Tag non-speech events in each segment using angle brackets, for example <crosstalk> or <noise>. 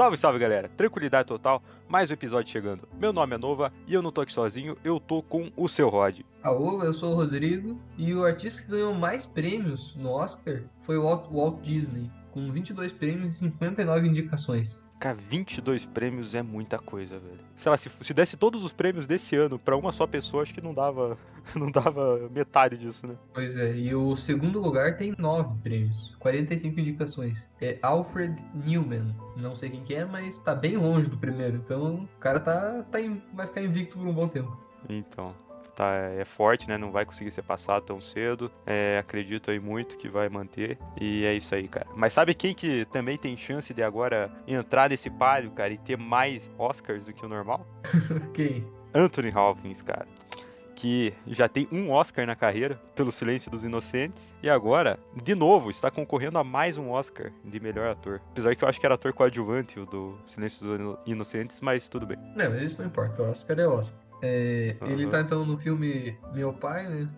Salve, salve galera, tranquilidade total, mais um episódio chegando. Meu nome é Nova e eu não tô aqui sozinho, eu tô com o seu Rod. Alô, eu sou o Rodrigo e o artista que ganhou mais prêmios no Oscar foi o Walt, Walt Disney, com 22 prêmios e 59 indicações. Cara, 22 prêmios é muita coisa, velho. Sei lá, se, se desse todos os prêmios desse ano pra uma só pessoa, acho que não dava, <laughs> não dava metade disso, né? Pois é, e o segundo lugar tem 9 prêmios, 45 indicações. É Alfred Newman, não sei quem que é, mas tá bem longe do primeiro, então o cara tá, tá vai ficar invicto por um bom tempo. Então, tá, é forte, né? Não vai conseguir ser passado tão cedo. É, acredito aí muito que vai manter. E é isso aí, cara. Mas sabe quem que também tem chance de agora entrar nesse palio, cara, e ter mais Oscars do que o normal? <laughs> Quem? Anthony Hopkins, cara. Que já tem um Oscar na carreira pelo Silêncio dos Inocentes. E agora, de novo, está concorrendo a mais um Oscar de melhor ator. Apesar que eu acho que era ator coadjuvante o do Silêncio dos Ino- Inocentes, mas tudo bem. Não, isso não importa, o Oscar é Oscar. É, Ele Aham. tá então no filme Meu Pai, né?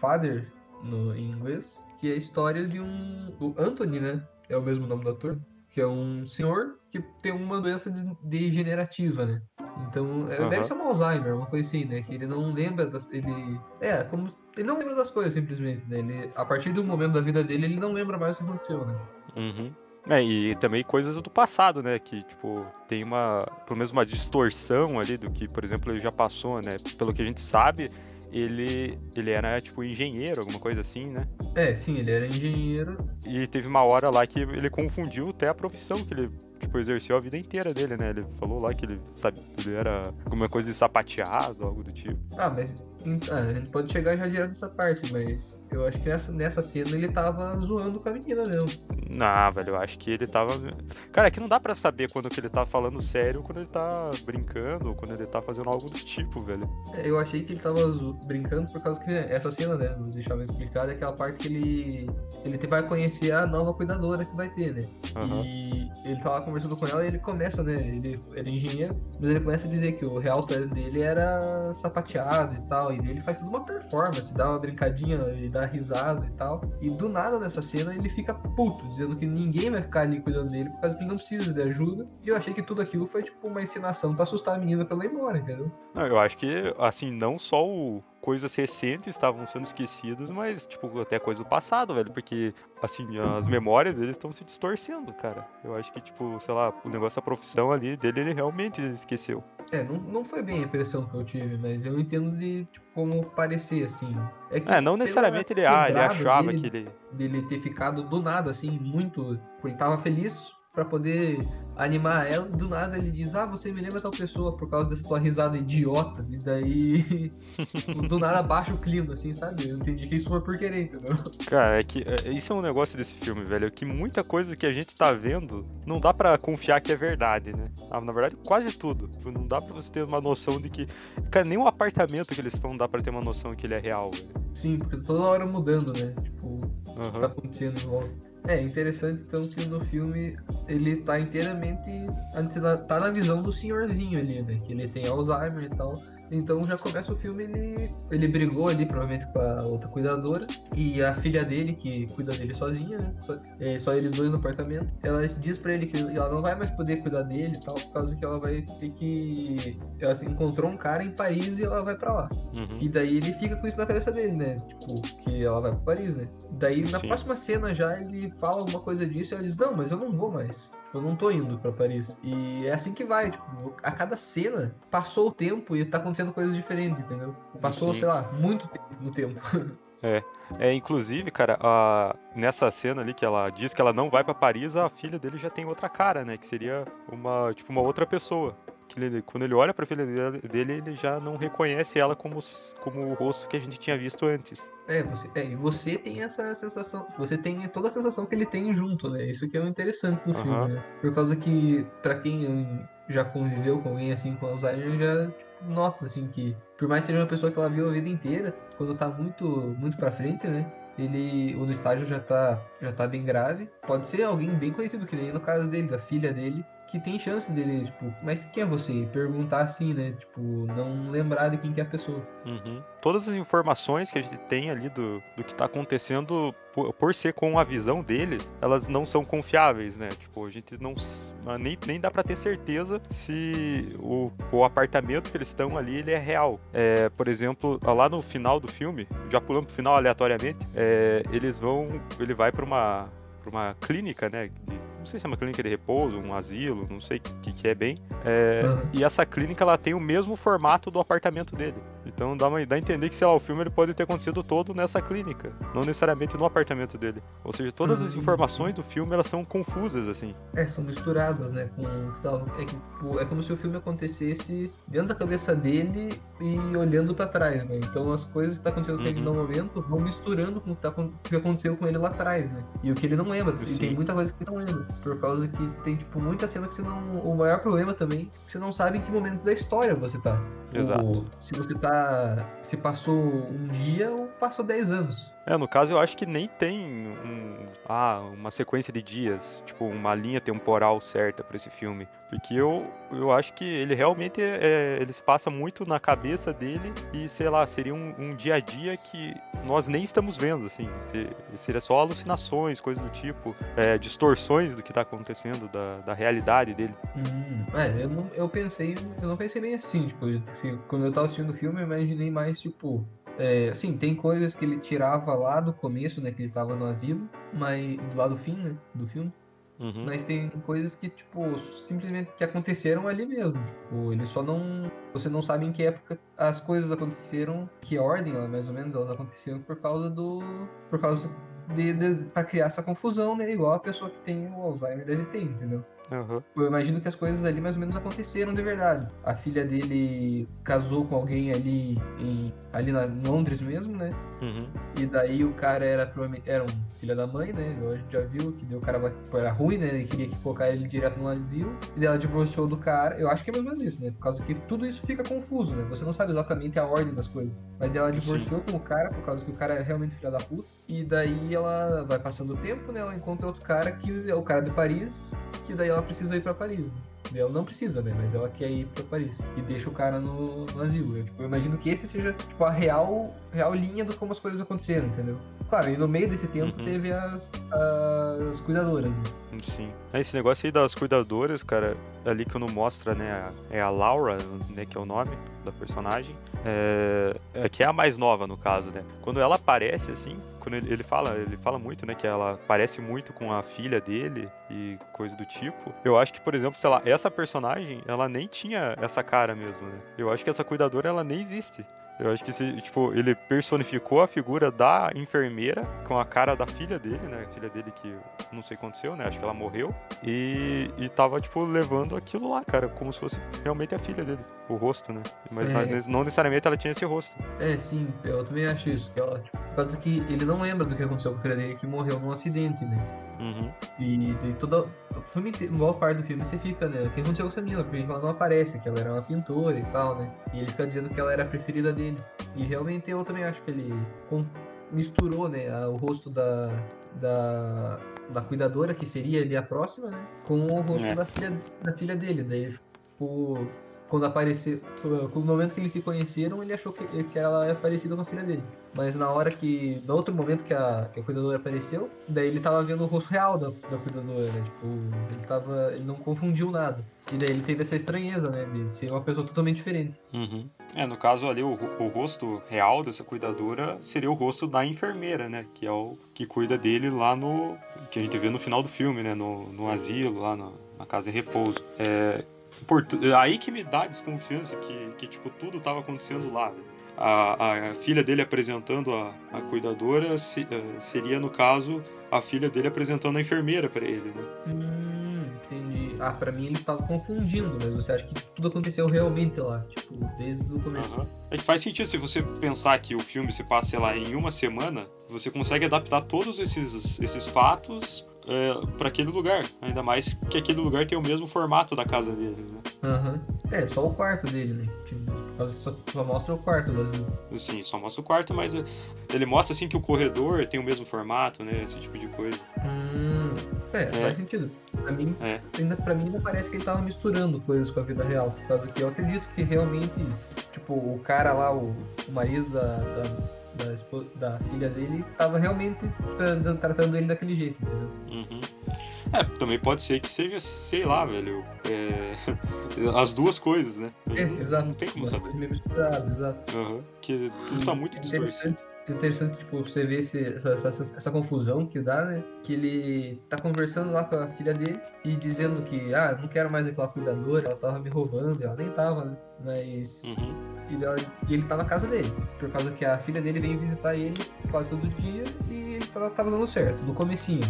Father, no, em inglês, que é a história de um. O Anthony, né? É o mesmo nome do ator. Que é um senhor que tem uma doença degenerativa, né? Então, Aham. deve ser um Alzheimer, uma coisa assim, né? Que ele não lembra das. Ele. É, como. Ele não lembra das coisas, simplesmente, né? Ele, a partir do momento da vida dele, ele não lembra mais o que aconteceu, né? Uhum. É, e também coisas do passado, né? Que, tipo, tem uma. Pelo menos uma distorção ali do que, por exemplo, ele já passou, né? Pelo que a gente sabe, ele, ele era, tipo, engenheiro, alguma coisa assim, né? É, sim, ele era engenheiro. E teve uma hora lá que ele confundiu até a profissão que ele, tipo, exerceu a vida inteira dele, né? Ele falou lá que ele, sabe, ele era alguma coisa de sapateado, algo do tipo. Ah, mas ah, a gente pode chegar já direto nessa parte, mas eu acho que nessa, nessa cena ele tava zoando com a menina mesmo. Não, velho, eu acho que ele tava. Cara, é que não dá pra saber quando que ele tá falando sério, quando ele tá brincando, ou quando ele tá fazendo algo do tipo, velho. É, Eu achei que ele tava brincando por causa que essa cena, né, nos deixar mais explicado, é aquela parte que ele ele vai conhecer a nova cuidadora que vai ter, né? Aham. E ele lá conversando com ela e ele começa, né, ele, ele é engenheiro, mas ele começa a dizer que o real talento dele era sapateado e tal, e ele faz toda uma performance, dá uma brincadinha e dá risada e tal. E do nada nessa cena ele fica puto, dizendo que ninguém vai ficar ali cuidando dele por causa que ele não precisa de ajuda. E eu achei que tudo aquilo foi tipo uma encenação pra assustar a menina pra ela ir embora, entendeu? Não, eu acho que, assim, não só o coisas recentes estavam sendo esquecidas, mas, tipo, até coisa do passado, velho, porque, assim, as memórias deles estão se distorcendo, cara. Eu acho que, tipo, sei lá, o negócio da profissão ali dele, ele realmente esqueceu. É, não, não foi bem a impressão que eu tive, mas eu entendo de tipo, como parecer, assim. É, que É, não necessariamente ele, ah, ele achava dele, que ele... dele ter ficado do nada, assim, muito. Ele tava feliz pra poder animar ela, do nada ele diz, ah, você me lembra tal pessoa por causa dessa tua risada idiota. E daí, <laughs> do nada baixa o clima, assim, sabe? Eu entendi que isso foi por querer, entendeu? Cara, é que é, isso é um negócio desse filme, velho, é que muita coisa que a gente tá vendo não dá pra confiar que é verdade, né? Ah, na verdade, quase tudo. Tipo, Não dá pra você ter uma noção de que... Cara, nem o apartamento que eles estão dá pra ter uma noção que ele é real, velho. Sim, porque toda hora mudando, né? Tipo, Aham. tá acontecendo volta. É interessante então que no filme ele tá inteiramente tá na visão do senhorzinho ali, né? Que ele tem Alzheimer e tal. Então já começa o filme, ele, ele brigou ali provavelmente com a outra cuidadora e a filha dele, que cuida dele sozinha, né? Só, é, só eles dois no apartamento. Ela diz pra ele que ela não vai mais poder cuidar dele e tal, por causa que ela vai ter que. Ela se encontrou um cara em Paris e ela vai pra lá. Uhum. E daí ele fica com isso na cabeça dele, né? Tipo, que ela vai pra Paris, né? Daí na Sim. próxima cena já ele fala alguma coisa disso e ela diz, não, mas eu não vou mais. Eu não tô indo pra Paris. E é assim que vai, tipo, a cada cena passou o tempo e tá acontecendo coisas diferentes, entendeu? Passou, Sim. sei lá, muito tempo no tempo. <laughs> É, inclusive, cara, a- nessa cena ali que ela diz que ela não vai pra Paris, a filha dele já tem outra cara, né? Que seria uma, tipo, uma outra pessoa. Que ele- quando ele olha pra filha dele, ele já não reconhece ela como, como o rosto que a gente tinha visto antes. É, você, é, e você tem essa sensação, você tem toda a sensação que ele tem junto, né? Isso que é o interessante do filme, né? Por causa que, pra quem já conviveu com alguém assim com Alzheimer, já tipo, nota, assim, que por mais que seja uma pessoa que ela viu a vida inteira, quando tá muito, muito pra frente, né? Ele, ou no estágio já tá, já tá bem grave. Pode ser alguém bem conhecido, que nem no caso dele, da filha dele, que tem chance dele, tipo, mas quem é você? Perguntar assim, né? Tipo, não lembrar de quem que é a pessoa. Uhum. Todas as informações que a gente tem ali do, do que tá acontecendo, por, por ser com a visão dele, elas não são confiáveis, né? Tipo, a gente não. Nem, nem dá pra ter certeza se o, o apartamento que eles estão ali ele é real. É, por exemplo, lá no final do filme, já pulando pro final aleatoriamente, é, eles vão. Ele vai pra uma, pra uma clínica, né? De, sei se é uma clínica de repouso, um asilo, não sei o que, que é bem. É, uhum. E essa clínica ela tem o mesmo formato do apartamento dele. Então dá, uma, dá a entender que, sei lá, o filme ele pode ter acontecido todo nessa clínica, não necessariamente no apartamento dele. Ou seja, todas as uhum. informações do filme elas são confusas, assim. É, são misturadas, né? Com o que tava. É, tipo, é como se o filme acontecesse dentro da cabeça dele e olhando para trás, né? Então as coisas que tá acontecendo com ele no uhum. momento vão misturando com o que, tá, o que aconteceu com ele lá atrás, né? E o que ele não lembra. Sim. E tem muita coisa que ele não lembra. Por causa que tem, tipo, muita cena que você não. O maior problema também é que você não sabe em que momento da história você tá. Exato. Ou, se você tá. Se passou um dia ou passou 10 anos. É, no caso eu acho que nem tem um, ah, uma sequência de dias, tipo, uma linha temporal certa para esse filme. Porque eu, eu acho que ele realmente é, ele se passa muito na cabeça dele e, sei lá, seria um, um dia a dia que nós nem estamos vendo, assim. seria só alucinações, coisas do tipo, é, distorções do que tá acontecendo, da, da realidade dele. Hum, é, eu, não, eu pensei, eu não pensei bem assim, tipo, assim, quando eu tava assistindo o filme, eu imaginei mais, tipo, é, sim, tem coisas que ele tirava lá do começo, né? Que ele tava no asilo, mas do lado do fim, né? Do filme. Uhum. Mas tem coisas que, tipo, simplesmente que aconteceram ali mesmo. Tipo, ele só não. Você não sabe em que época as coisas aconteceram, que ordem, mais ou menos, elas aconteceram por causa do. Por causa de, de, pra criar essa confusão, né? Igual a pessoa que tem o Alzheimer deve ter, entendeu? Uhum. Eu imagino que as coisas ali mais ou menos aconteceram de verdade. A filha dele casou com alguém ali em, ali na Londres mesmo, né? Uhum. E daí o cara era, era um filho da mãe, né? A gente já viu que o cara era ruim, né? Ele queria que colocar ele direto no asilo. E daí ela divorciou do cara. Eu acho que é mais ou menos isso, né? Por causa que tudo isso fica confuso, né? Você não sabe exatamente a ordem das coisas. Mas ela divorciou Sim. com o cara por causa que o cara é realmente filho da puta. E daí ela vai passando o tempo, né? Ela encontra outro cara que é o cara de Paris. Que daí ela precisa ir para Paris. Né? Ela não precisa, né? Mas ela quer ir pra Paris. E deixa o cara no, no asilo. Eu, tipo, eu imagino que esse seja, tipo, a real, real linha do como as coisas aconteceram, entendeu? Claro, e no meio desse tempo uhum. teve as, as cuidadoras, né? Sim. Esse negócio aí das cuidadoras, cara, ali que não mostra, né, é a Laura, né, que é o nome da personagem, é, é, que é a mais nova, no caso, né? Quando ela aparece, assim, quando ele, ele, fala, ele fala muito, né, que ela parece muito com a filha dele e coisa do tipo. Eu acho que, por exemplo, sei lá, essa personagem, ela nem tinha essa cara mesmo, né? Eu acho que essa cuidadora, ela nem existe. Eu acho que se, tipo, ele personificou a figura da enfermeira com a cara da filha dele, né? A filha dele que não sei o que aconteceu, né? Acho que ela morreu. E, e tava, tipo, levando aquilo lá, cara, como se fosse realmente a filha dele. O rosto, né? Mas é. não necessariamente ela tinha esse rosto. É, sim, eu também acho isso. Que ela, tipo, por causa que ele não lembra do que aconteceu com a filha dele, que morreu num acidente, né? Uhum. E, e toda. O filme, parte do filme você fica, né? O que aconteceu com essa menina? Porque ela não aparece, que ela era uma pintora e tal, né? E ele fica dizendo que ela era a preferida dele. E realmente eu também acho que ele misturou, né? O rosto da, da, da cuidadora, que seria ali a próxima, né? Com o rosto é. da, filha, da filha dele. Daí ficou quando apareceu, no momento que eles se conheceram, ele achou que, que ela era parecida com a filha dele. Mas na hora que, no outro momento que a, que a cuidadora apareceu, daí ele tava vendo o rosto real da, da cuidadora, né? Tipo, ele tava, ele não confundiu nada. E daí ele teve essa estranheza, né, de ser uma pessoa totalmente diferente. Uhum. É, no caso ali, o, o rosto real dessa cuidadora seria o rosto da enfermeira, né, que é o que cuida dele lá no, que a gente vê no final do filme, né, no, no asilo, lá na, na casa em repouso. É, aí que me dá desconfiança que, que tipo, tudo tava acontecendo lá, A, a filha dele apresentando a, a cuidadora se, uh, seria, no caso, a filha dele apresentando a enfermeira para ele, né? Hum, entendi. Ah, pra mim ele estava confundindo, mas você acha que tudo aconteceu realmente lá, tipo, desde o começo. Uhum. É que faz sentido se você pensar que o filme se passa, sei lá, em uma semana, você consegue adaptar todos esses, esses fatos é, para aquele lugar. Ainda mais que aquele lugar tem o mesmo formato da casa dele, né? Uhum. É, só o quarto dele, né? Só, só, mostra o quarto vazio. Sim, só mostra o quarto, mas ele mostra assim que o corredor tem o mesmo formato, né? Esse tipo de coisa. Hum, É, faz sentido. Pra mim, É. ainda, pra mim ainda parece que ele tava misturando coisas com a vida real. Por causa que eu acredito que realmente, tipo, o cara lá, o, o marido da, da, da, da filha dele, tava realmente tra- tratando ele daquele jeito, entendeu? Uhum. É, também pode ser que seja, sei lá, velho. é, <laughs> As duas coisas, né? É, não, exato. Não tem como saber. meio exato. Aham. Que tudo tá muito É distorcido. Interessante, interessante, tipo, você ver esse- essa, essa, essa confusão que dá, né? Que ele tá conversando lá com a filha dele e dizendo que, ah, não quero mais aquela cuidadora, ela tava me roubando, ela nem tava, né? Mas. Uhum. E, da hora- e ele tá na casa dele, por causa que a filha dele vem visitar ele quase todo dia e ele tava, tava dando certo, no comecinho.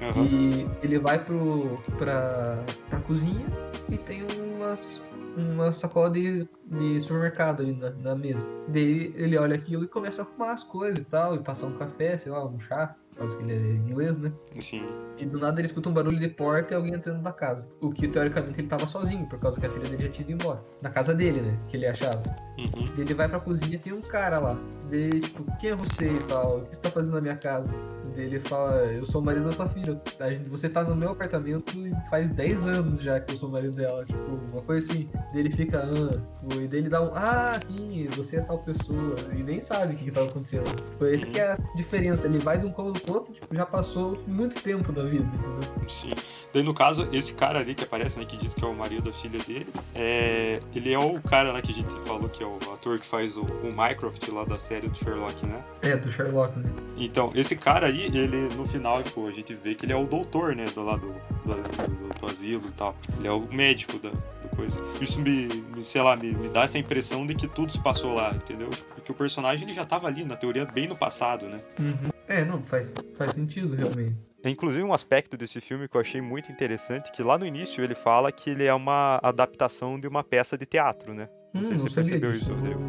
Aham. E ele vai pro, pra, pra cozinha e tem umas, uma sacola de, de supermercado ali na, na mesa. Daí ele olha aquilo e começa a arrumar as coisas e tal, e passar um café, sei lá, um chá, causa que ele é inglês, né? Sim. E do nada ele escuta um barulho de porta e alguém entrando na casa. O que teoricamente ele tava sozinho, por causa que a filha dele já tinha ido embora. Na casa dele, né? Que ele achava. Uhum. Daí Ele vai pra cozinha e tem um cara lá. Daí, tipo, quem é você e tal? O que você tá fazendo na minha casa? Daí ele fala, eu sou o marido da tua filha. A gente- Você tá no meu apartamento faz 10 anos já que eu sou o marido dela. Tipo, uma coisa assim. Daí ele fica, ah. E daí ele dá um, ah, sim, você é tal pessoa. E nem sabe o que, que tava acontecendo. Tipo, essa que é a diferença. Ele vai de um cômodo pro outro, tipo, já passou muito tempo da vida, entendeu? Sim. Daí, no caso, esse cara ali que aparece, né, que diz que é o marido da filha dele, é... ele é o cara, né, que a gente falou que é o ator que faz o, o Mycroft lá da série do Sherlock, né? É, do Sherlock, né? Então, esse cara aí, ele, no final, tipo, a gente vê que ele é o doutor, né, do lado do, do, do asilo e tal. Ele é o médico da, do coisa. Isso me, me sei lá, me, me dá essa impressão de que tudo se passou lá, entendeu? Porque o personagem, ele já tava ali, na teoria, bem no passado, né? É, não, faz, faz sentido, realmente. Inclusive um aspecto desse filme que eu achei muito interessante, que lá no início ele fala que ele é uma adaptação de uma peça de teatro, né? Não Hum, sei se você percebeu disso, isso, Rodrigo.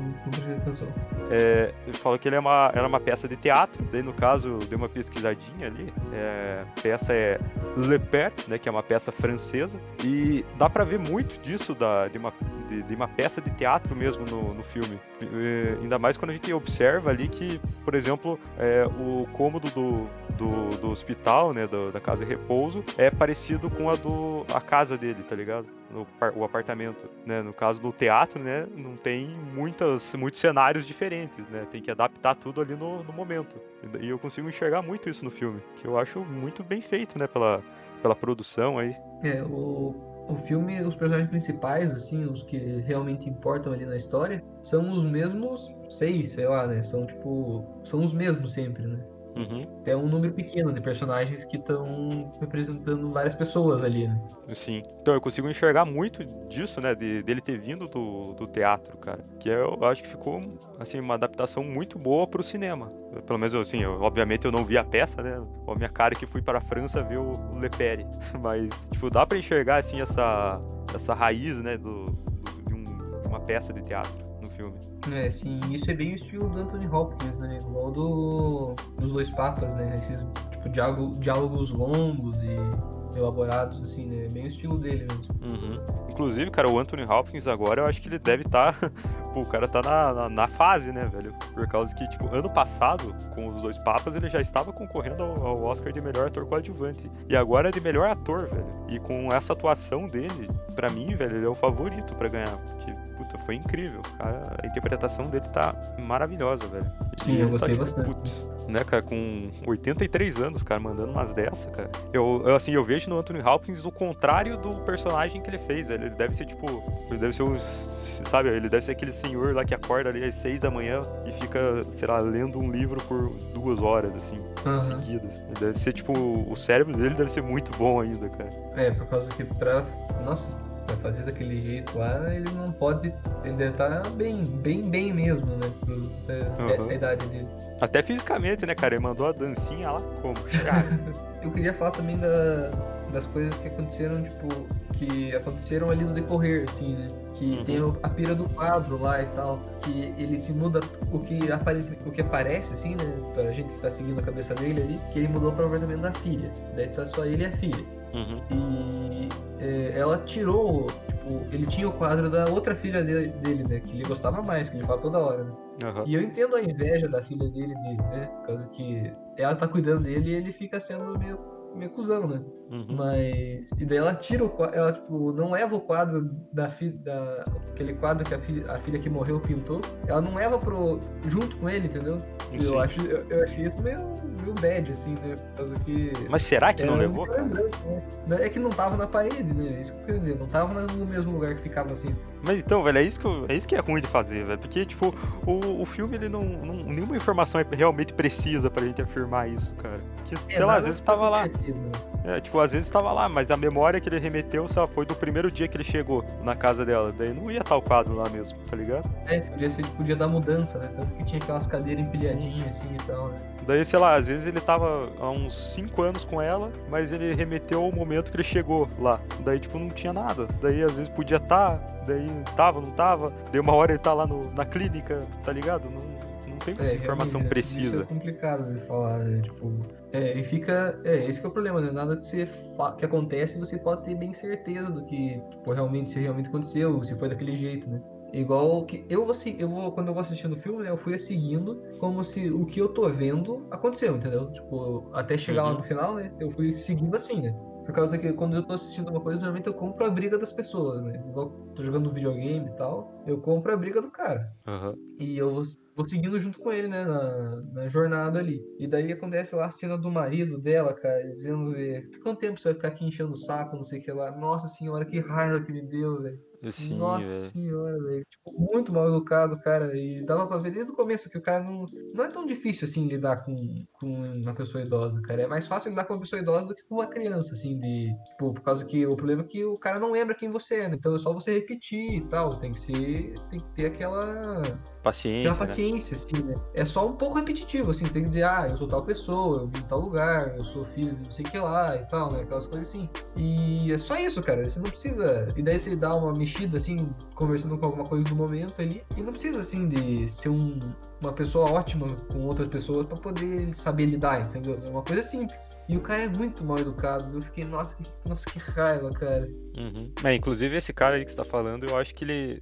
É, ele falou que ele é uma, era uma peça de teatro, daí no caso eu dei uma pesquisadinha ali. É, a peça é Le Père, né, que é uma peça francesa, e dá pra ver muito disso da, de, uma, de, de uma peça de teatro mesmo no, no filme. É, ainda mais quando a gente observa ali que, por exemplo, é, o cômodo do, do, do hospital, né, do- da casa de repouso, é parecido com a do a casa dele, tá ligado? No, o apartamento, né? No caso do teatro, né, não tem muitas, muitos cenários diferentes, né? Tem que adaptar tudo ali no, no momento. E eu consigo enxergar muito isso no filme, que eu acho muito bem feito, né, pela, pela produção aí. É, o, o filme, os personagens principais, assim, os que realmente importam ali na história, são os mesmos seis, sei lá, né? São tipo. São os mesmos sempre, né? Uhum, É um número pequeno de personagens que estão representando várias pessoas ali, né? sim. Então eu consigo enxergar muito disso, né, de, dele ter vindo do, do teatro, cara. Que eu acho que ficou, assim, uma adaptação muito boa pro cinema. Pelo menos, assim, eu- obviamente eu não vi a peça, né? A minha cara que fui para a França ver o, o Le Père. <laughs> Mas, tipo, dá pra enxergar, assim, essa, essa raiz, né, do, do- de, um- de uma peça de teatro no filme. É, sim, isso é bem o estilo do Anthony Hopkins, né? Igual do, dos dois papas, né? Esses, tipo, diálogo, diálogos longos e elaborados, assim, né? Bem o estilo dele mesmo. Uhum. Inclusive, cara, o Anthony Hopkins agora, eu acho que ele deve estar. <laughs> Pô, o cara tá na, na, na fase, né, velho? Por causa que, tipo, ano passado, com os dois papas, ele já estava concorrendo ao, ao Oscar de melhor ator coadjuvante. E agora é de melhor ator, velho. E com essa atuação dele, pra mim, velho, ele é o favorito pra ganhar. Porque, puta, foi incrível. Cara, a interpretação dele tá maravilhosa, velho. Sim, E eu ele gostei tá, tipo, bastante. putz, né, cara, com 83 anos, cara, mandando umas dessa, cara. Eu, eu, assim, eu vejo no Anthony Hopkins o contrário do personagem que ele fez, velho. Ele deve ser, tipo, ele deve ser um, sabe, ele deve ser aquele senhor lá que acorda ali às 6 da manhã e fica, sei lá, lendo um livro por duas horas, assim, Aham. seguidas. Ele deve ser, tipo, o cérebro dele deve ser muito bom ainda, cara. É, por causa que pra. Nossa, pra fazer daquele jeito lá, ele não pode. Ele deve estar bem, bem, bem mesmo, né? Pro, é, Aham. a idade dele. Até fisicamente, né, cara? Ele mandou a dancinha lá como? <laughs> Eu queria falar também da, das coisas que aconteceram, tipo, que aconteceram ali no decorrer, assim, né? Que Uhum. tem a pira do quadro lá e tal, que ele se muda, o que, aparece, o que aparece, assim, né? Pra gente que tá seguindo a cabeça dele ali, que ele mudou para o apartamento da filha. Daí tá só ele e a filha. Uhum, E é, ela tirou, tipo, ele tinha o quadro da outra filha dele, dele, né? Que ele gostava mais, que ele fala toda hora, né? aham. E eu entendo a inveja da filha dele, de, né? Por causa que ela tá cuidando dele e ele fica sendo meio meio cuzão, né? Uhum. Mas. E daí ela tira o quadro. Ela, tipo, não leva o quadro da filha. Da, aquele quadro que a filha, a filha que morreu pintou. Ela não leva pro. junto com ele, entendeu? Sim. Eu, acho, eu, eu achei isso meio, meio bad, assim, né? Que. Mas será que não era levou, né? É que não tava na parede, né? Isso que eu quero dizer. Não tava no mesmo lugar que ficava assim. Mas então, velho, é isso que, eu- é isso que é ruim de fazer, velho. Porque, tipo, o, o filme, ele não, não. Nenhuma informação é realmente precisa pra gente afirmar isso, cara. Porque, É, sei lá, às vezes tava lá. Certeza, né? É, tipo, às vezes tava lá, mas a memória que ele remeteu só foi do primeiro dia que ele chegou na casa dela. Daí não ia estar o quadro lá mesmo, tá ligado? É, podia ser tipo o dia da mudança, né? Tanto que tinha aquelas cadeiras empilhadinhas assim e tal, né? Daí, sei lá, às vezes ele tava há uns 5 anos com ela, mas ele remeteu ao momento que ele chegou lá. Daí, tipo, não tinha nada. Daí, às vezes podia estar, daí tava, não tava. Daí, uma hora ele tá lá no- na clínica, tá ligado? Não tem É, informação né? Isso precisa. é complicado de falar, né? Tipo, é, e fica. É, esse que é o problema, né? Nada que, você fa- que acontece você pode ter bem certeza do que tipo, realmente, se realmente aconteceu, se foi daquele jeito, né? Igual que eu vou, eu vou quando eu vou assistindo o filme, né, eu fui seguindo como se o que eu tô vendo aconteceu, entendeu? Tipo, até chegar lá Uhum. no final, né? Eu fui seguindo assim, né? Por causa que quando eu tô assistindo uma coisa, normalmente eu compro a briga das pessoas, né? Igual tô jogando videogame e tal, eu compro a briga do cara. Aham. E eu vou- vou seguindo junto com ele, né, na, na jornada ali. E daí acontece lá a cena do marido dela, cara, dizendo, "É, quanto tempo você vai ficar aqui enchendo o saco, não sei o que lá. Nossa senhora, que raiva que me deu, velho. Sim, Nossa velho. senhora, velho. Tipo, muito mal educado, cara. E dava pra ver desde o começo que o cara não. Não é tão difícil assim lidar com, com uma pessoa idosa, cara. É mais fácil lidar com uma pessoa idosa do que com uma criança, assim, de. Tipo, por causa que o problema é que o cara não lembra quem você é, né? Então é só você repetir e tal. Você tem que ser. Tem que ter aquela. Paciência, Aquela né? paciência, assim, né? É só um pouco repetitivo, assim, você tem que dizer, ah, eu sou tal pessoa, eu vim em tal lugar, eu sou filho de não sei o que lá e tal, né? Aquelas coisas assim. E é só isso, cara. Você não precisa. E daí você dá uma mexida, assim, conversando com alguma coisa do momento ali. E não precisa, assim, de ser um, uma pessoa ótima com outras pessoas pra poder saber lidar, entendeu? É uma coisa simples. E o cara é muito mal educado. Eu fiquei, nossa, que, nossa, que raiva, cara. Uhum. É, inclusive esse cara aí que você tá falando, eu acho que ele,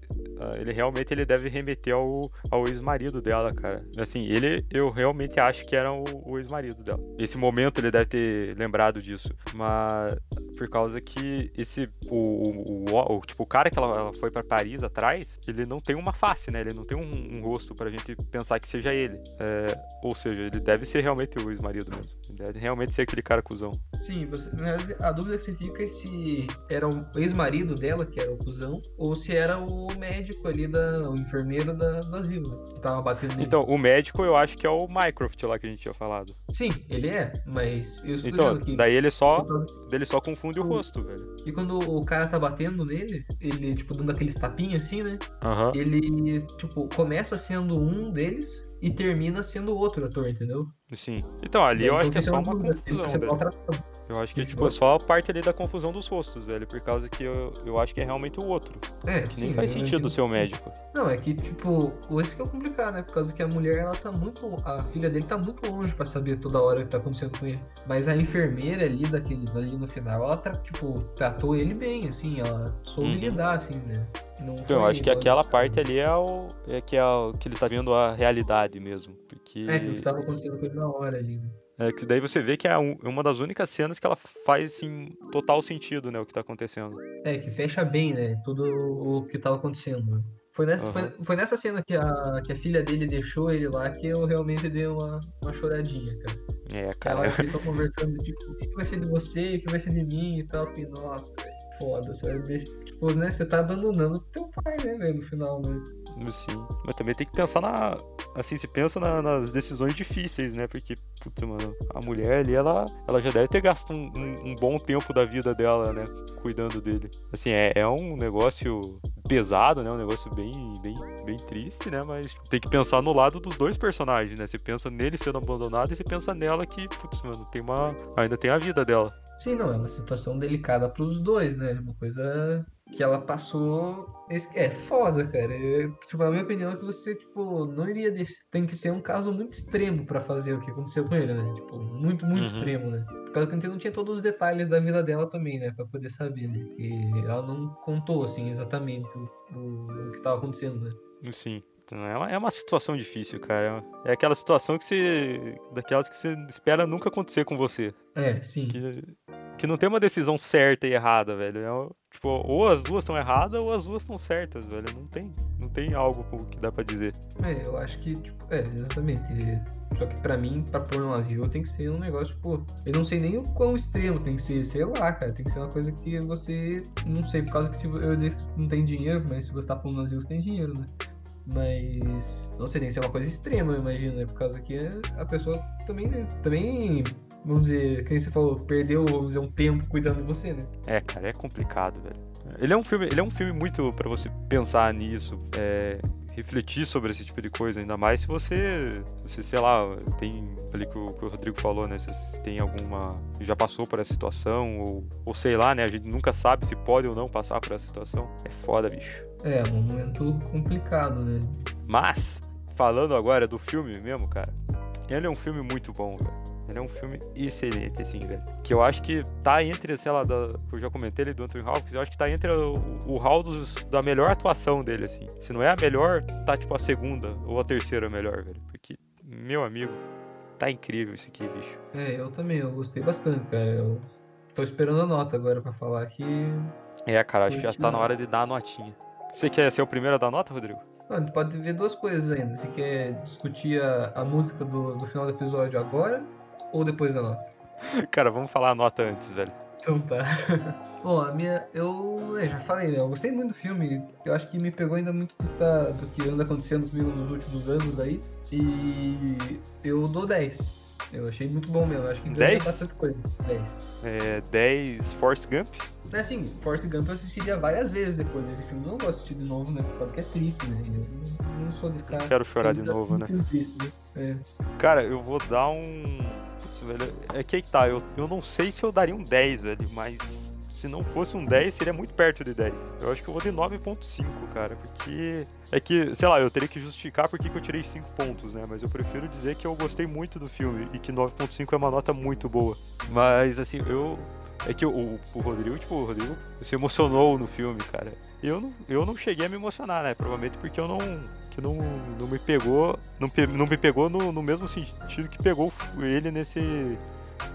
ele realmente ele deve remeter ao, ao ex-marido dela, cara. Assim, ele, eu realmente acho que era o, o ex-marido dela. Esse momento ele deve ter lembrado disso, mas por causa que esse, o, o, o- o- tipo, o cara que ela, ela foi pra Paris atrás, ele não tem uma face, né? Ele não tem um, um rosto pra gente pensar que seja ele. É, ou seja, ele deve ser realmente o ex-marido mesmo. Ele deve realmente ser aquele cara cuzão. Sim, você, a dúvida que você fica é se era o ex-marido dela, que era o cuzão, ou se era o médico ali, da, o enfermeiro da, do asilo, né, que tava batendo nele. Então, o médico eu acho que é o Mycroft lá que a gente tinha falado. Sim, ele é, mas eu estou Então, que... daí ele só, ele só confunde o rosto, velho. E quando o cara tá batendo nele, ele, tipo, dando aqueles tapinhos assim, né? Aham. Ele, tipo, começa sendo um deles e termina sendo outro ator, entendeu? Sim. Então, ali eu Então acho que é só uma confusão. Eu acho que, tipo, é só a parte ali da confusão dos rostos, velho. Por causa que eu, eu acho que é realmente o outro. É, Que nem sim, faz eu sentido ser o médico. Não, é que, tipo, esse que é o complicado, né? Por causa que a mulher, ela tá muito. A filha dele tá muito longe pra saber toda hora o que tá acontecendo com ele. Mas a enfermeira ali, daquele, ali no final, ela, tra- tipo, tratou ele bem, assim, ela soube Uhum. lidar, assim, né? Não Então, eu acho que aquela parte ali é o. É que, é o, que ele tá vendo a realidade mesmo. Porque. É, que o que tava acontecendo com ele na hora ali, né? É que daí você vê que é um- uma das únicas cenas que ela faz, assim, total sentido, né? O que tá acontecendo. É, que fecha bem, né? Tudo o que tava acontecendo. né? Foi nessa, foi, Aham. foi nessa cena que a, que a filha dele deixou ele lá que eu realmente dei uma, uma choradinha, cara. É, Ela, cara. eles estão conversando, tipo, o que vai ser de você, o que vai ser de mim e tal. Eu fiquei, nossa, velho, foda, deixar- Tipo, né, você tá abandonando teu pai, né, velho, no final, né? Sim. Mas também tem que pensar na. Assim, se pensa na- nas decisões difíceis, né? Porque, putz, mano, a mulher ali, ela, ela já deve ter gasto um, um- um bom tempo da vida dela, né? Cuidando dele. Assim, é, é um negócio pesado, né? Um negócio bem, bem, bem triste, né? Mas tem que pensar no lado dos dois personagens, né? Você pensa nele sendo abandonado e você pensa nela que, putz, mano, tem uma. Ainda tem a vida dela. Sim, não, é uma situação delicada pros dois, né? Uma coisa que ela passou. É foda, cara. É, tipo, a minha opinião é que você, tipo, não iria deixar. Tem que ser um caso muito extremo pra fazer o que aconteceu com ele, né? Tipo, muito, muito Uhum. extremo, né? Por causa que a gente não tinha todos os detalhes da vida dela também, né? Pra poder saber, né? Que ela não contou, assim, exatamente o, o- o que tava acontecendo, né? Sim. Então, é, uma, é uma situação difícil, cara. É aquela situação que você. daquelas que você espera nunca acontecer com você. É, sim. Que, que não tem uma decisão certa e errada, velho. É, tipo, ou as duas estão erradas ou as duas estão certas, velho. Não tem, não tem algo que dá para dizer. É, eu acho que, tipo, é, exatamente. Só que pra mim, pra pôr no asilo, tem que ser um negócio, tipo, eu não sei nem o quão extremo tem que ser, sei lá, cara. Tem que ser uma coisa que você, não sei, por causa que se eu disse não tem dinheiro, mas se você tá pondo no asilo, você tem dinheiro, né? Mas, não sei, tem que ser uma coisa extrema, eu imagino, né? Por causa que a pessoa também, né? também vamos dizer, quem você falou, perdeu, vamos dizer, um tempo cuidando de você, né? É, cara, é complicado, velho. Ele é um filme, ele é um filme muito para você pensar nisso, é, refletir sobre esse tipo de coisa, ainda mais se você, se, sei lá, tem ali que o, que o Rodrigo falou, né? Se tem alguma. já passou por essa situação, ou, ou sei lá, né? A gente nunca sabe se pode ou não passar por essa situação. É foda, bicho. É, um momento complicado, né? Mas, falando agora do filme mesmo, cara, ele é um filme muito bom, velho. Ele é um filme excelente, assim, velho. Que eu acho que tá entre, sei lá, da, que eu já comentei ele do Anthony Hopkins, eu acho que tá entre o, o hall dos, da melhor atuação dele, assim. Se não é a melhor, tá tipo a segunda ou a terceira melhor, velho. Porque, meu amigo, tá incrível isso aqui, bicho. É, eu também, eu gostei bastante, cara. Eu tô esperando a nota agora pra falar que. É, cara, acho que já tá na hora de dar a notinha. Você quer ser o primeiro a dar nota, Rodrigo? Não, a gente pode ver duas coisas ainda. Você quer discutir a, a música do, do final do episódio agora ou depois da nota? Cara, vamos falar a nota antes, velho. Então tá. <laughs> Bom, a minha. Eu é, já falei, né? Eu gostei muito do filme. Eu acho que me pegou ainda muito do que, tá, do que anda acontecendo comigo nos últimos anos aí. E eu dou 10. Eu achei muito bom mesmo. Eu acho que ganha bastante coisa. 10. É, 10 Force Gump? É assim, Force Gump eu assistiria várias vezes depois desse filme. Não vou assistir de novo, né? Por causa que é triste, né? Eu não sou de ficar. Não quero chorar de novo, né? Triste, né? É. Cara, eu vou dar um velho. É que aí tá, eu, eu não sei se eu daria um 10, velho, mas se não fosse um 10, seria muito perto de 10. Eu acho que eu vou de 9.5, cara, porque é que, sei lá, eu teria que justificar porque que eu tirei 5 pontos, né? Mas eu prefiro dizer que eu gostei muito do filme e que 9.5 é uma nota muito boa. Mas assim, eu é que o, o Rodrigo, tipo, o Rodrigo se emocionou no filme, cara. Eu não, eu não cheguei a me emocionar, né? Provavelmente porque eu não que não, não me pegou, não, não me pegou no, no mesmo sentido que pegou ele nesse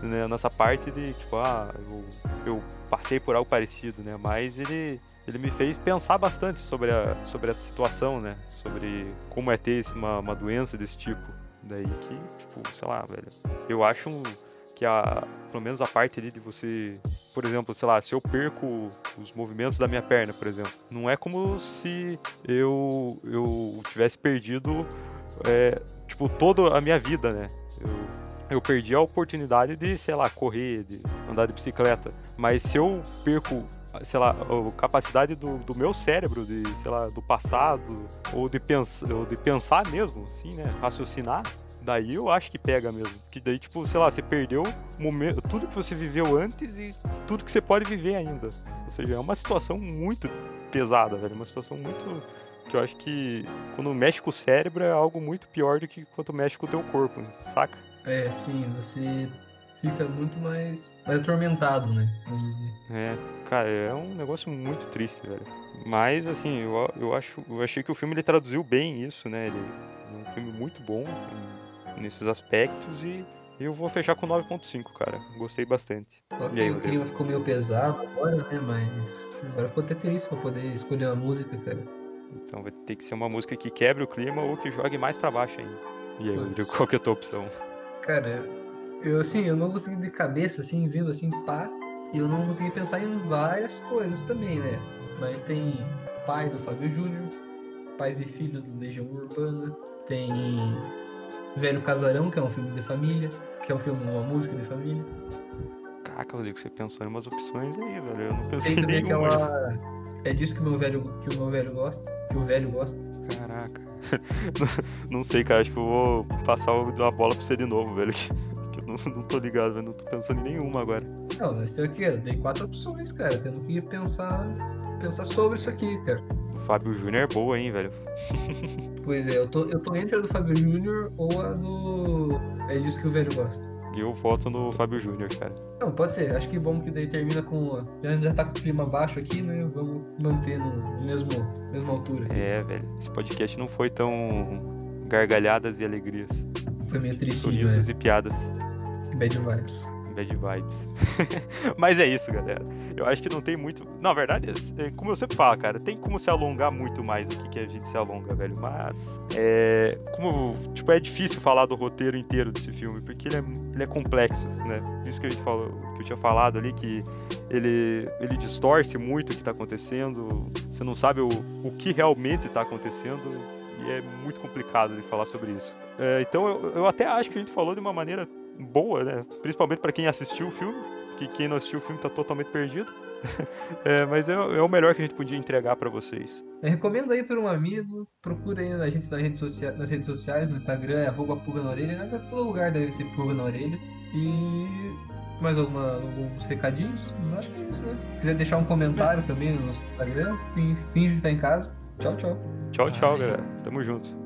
né, nessa parte de tipo, ah, eu, eu passei por algo parecido, né? Mas ele ele me fez pensar bastante sobre a sobre essa situação, né? Sobre como é ter uma, uma doença desse tipo. Daí que, tipo, sei lá, velho. Eu acho que a, pelo menos a parte ali de você, por exemplo, sei lá, se eu perco os movimentos da minha perna, por exemplo, não é como se eu eu tivesse perdido é, tipo toda a minha vida, né? Eu, eu perdi a oportunidade de, sei lá, correr, de andar de bicicleta. Mas se eu perco sei lá, a capacidade do, do meu cérebro, de, sei lá, do passado, ou de, pens ou de pensar mesmo, assim, né? Raciocinar, Daí eu acho que pega mesmo. Que daí, tipo, sei lá, você perdeu momento, tudo que você viveu antes e tudo que você pode viver ainda. Ou seja, é uma situação muito pesada, velho. Uma situação muito. Que eu acho que quando mexe com o cérebro é algo muito pior do que quando mexe com o teu corpo, saca? É, sim, você fica muito mais, mais atormentado, né? Vamos dizer. É, cara, é um negócio muito triste, velho. Mas, assim, eu, eu, acho, eu achei que o filme ele traduziu bem isso, né? Ele é um filme muito bom nesses aspectos e eu vou fechar com 9.5, cara. Gostei bastante. e aí, o clima ficou meio pesado agora, né? Mas agora ficou até triste pra poder escolher uma música, cara. Então vai ter que ser uma música que quebre o clima ou que jogue mais pra baixo ainda. E aí, Rodrigo, qual que é a tua opção? Cara, eu assim, eu não consegui de cabeça, assim, vindo assim, pá. E eu não consegui pensar em várias coisas também, né? Mas tem pai do Fábio Júnior, pais e filhos do Legião Urbana, tem Velho Casarão, que é um filme de família, que é um filme, uma música de família. Caraca, Rodrigo, você pensou em umas opções aí, velho. Eu não pensei Tem também nenhuma. aquela. É disso que o meu velho, que o meu velho gosta. Que o velho gosta. Não sei, cara. Acho que eu vou passar a bola pra você de novo, velho. <laughs> Que eu não, não tô ligado, velho. Não tô pensando em nenhuma agora. Não, nós temos aqui, dei quatro opções, cara. Temos que pensar, pensar sobre isso aqui, cara. Fábio Júnior é boa, hein, velho. pois é, eu tô, eu tô entre a do Fábio Júnior ou a do. É disso que o velho gosta. Eu voto no Fábio Júnior, cara. Não, pode ser. Acho que bom que daí termina com. Gente já tá com o clima baixo aqui, né? Vamos manter no mesmo mesma altura. É, velho. Esse podcast não foi tão gargalhadas e alegrias. Foi meio triste, Sorrisos né? e piadas. Bad vibes. Bad vibes. <laughs> Mas é isso, galera. Eu acho que não tem muito. Na verdade, é, como eu sempre falo, cara, tem como se alongar muito mais do que, que a gente se alonga, velho. Mas. É. Como. Tipo, é difícil falar do roteiro inteiro desse filme, porque ele é, ele é complexo, né? Isso que a gente falou, que eu tinha falado ali, que ele, ele distorce muito o que tá acontecendo. Você não sabe o, o que realmente tá acontecendo. E é muito complicado de falar sobre isso. É, então eu, eu até acho que a gente falou de uma maneira boa, né? Principalmente para quem assistiu o filme, que quem não assistiu o filme tá totalmente perdido. <laughs> é, mas é, é, o melhor que a gente podia entregar para vocês. Eu recomendo aí para um amigo, procure aí a gente nas redes, sociais, nas redes sociais, no Instagram, é arroba pulga na orelha, né? todo lugar deve ser pulga na orelha. E mais alguma, alguns recadinhos? Acho que é isso, né? Se quiser deixar um comentário também no nosso Instagram, finge que tá em casa. Tchau, tchau. Tchau, tchau, galera. Tamo junto.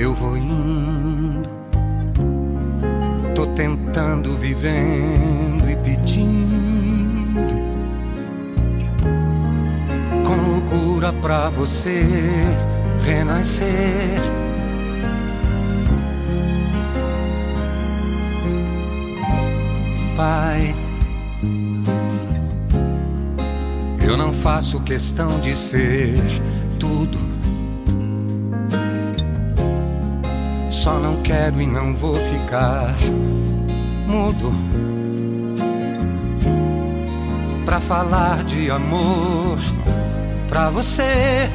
eu vou indo, tô tentando, vivendo e pedindo com loucura pra você renascer. Pai, eu não faço questão de ser tudo Só não quero e não vou ficar mudo pra falar de amor pra você.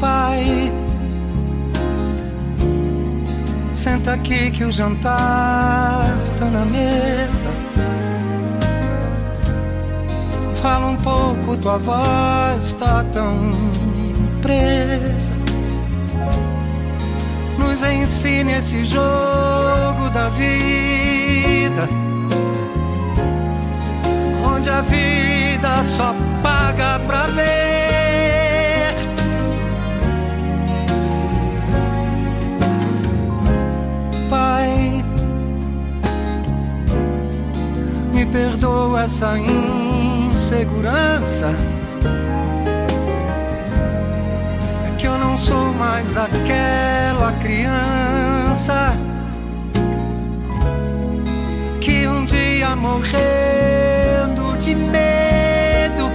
Pai, senta aqui que o jantar tá na mesa. Fala um pouco, tua voz tá tão presa. Nos ensine esse jogo da vida, onde a vida só paga pra ver. Pai, me perdoa essa insegurança. É que eu não sou mais aquela criança que um dia morrendo de medo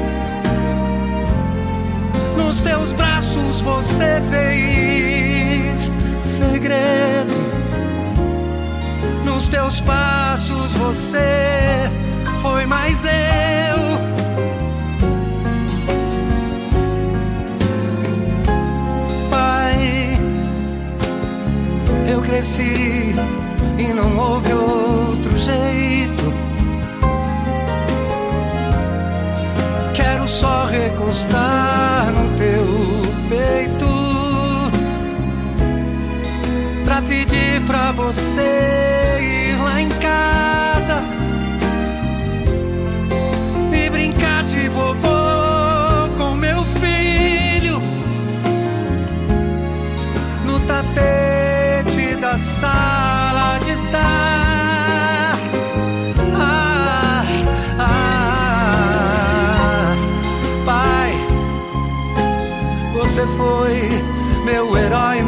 nos teus braços você fez segredo. Nos teus passos você foi mais eu. Cresci e não houve outro jeito. Quero só recostar no teu peito pra pedir pra você sala de estar. Ah, ah, pai, você foi meu herói,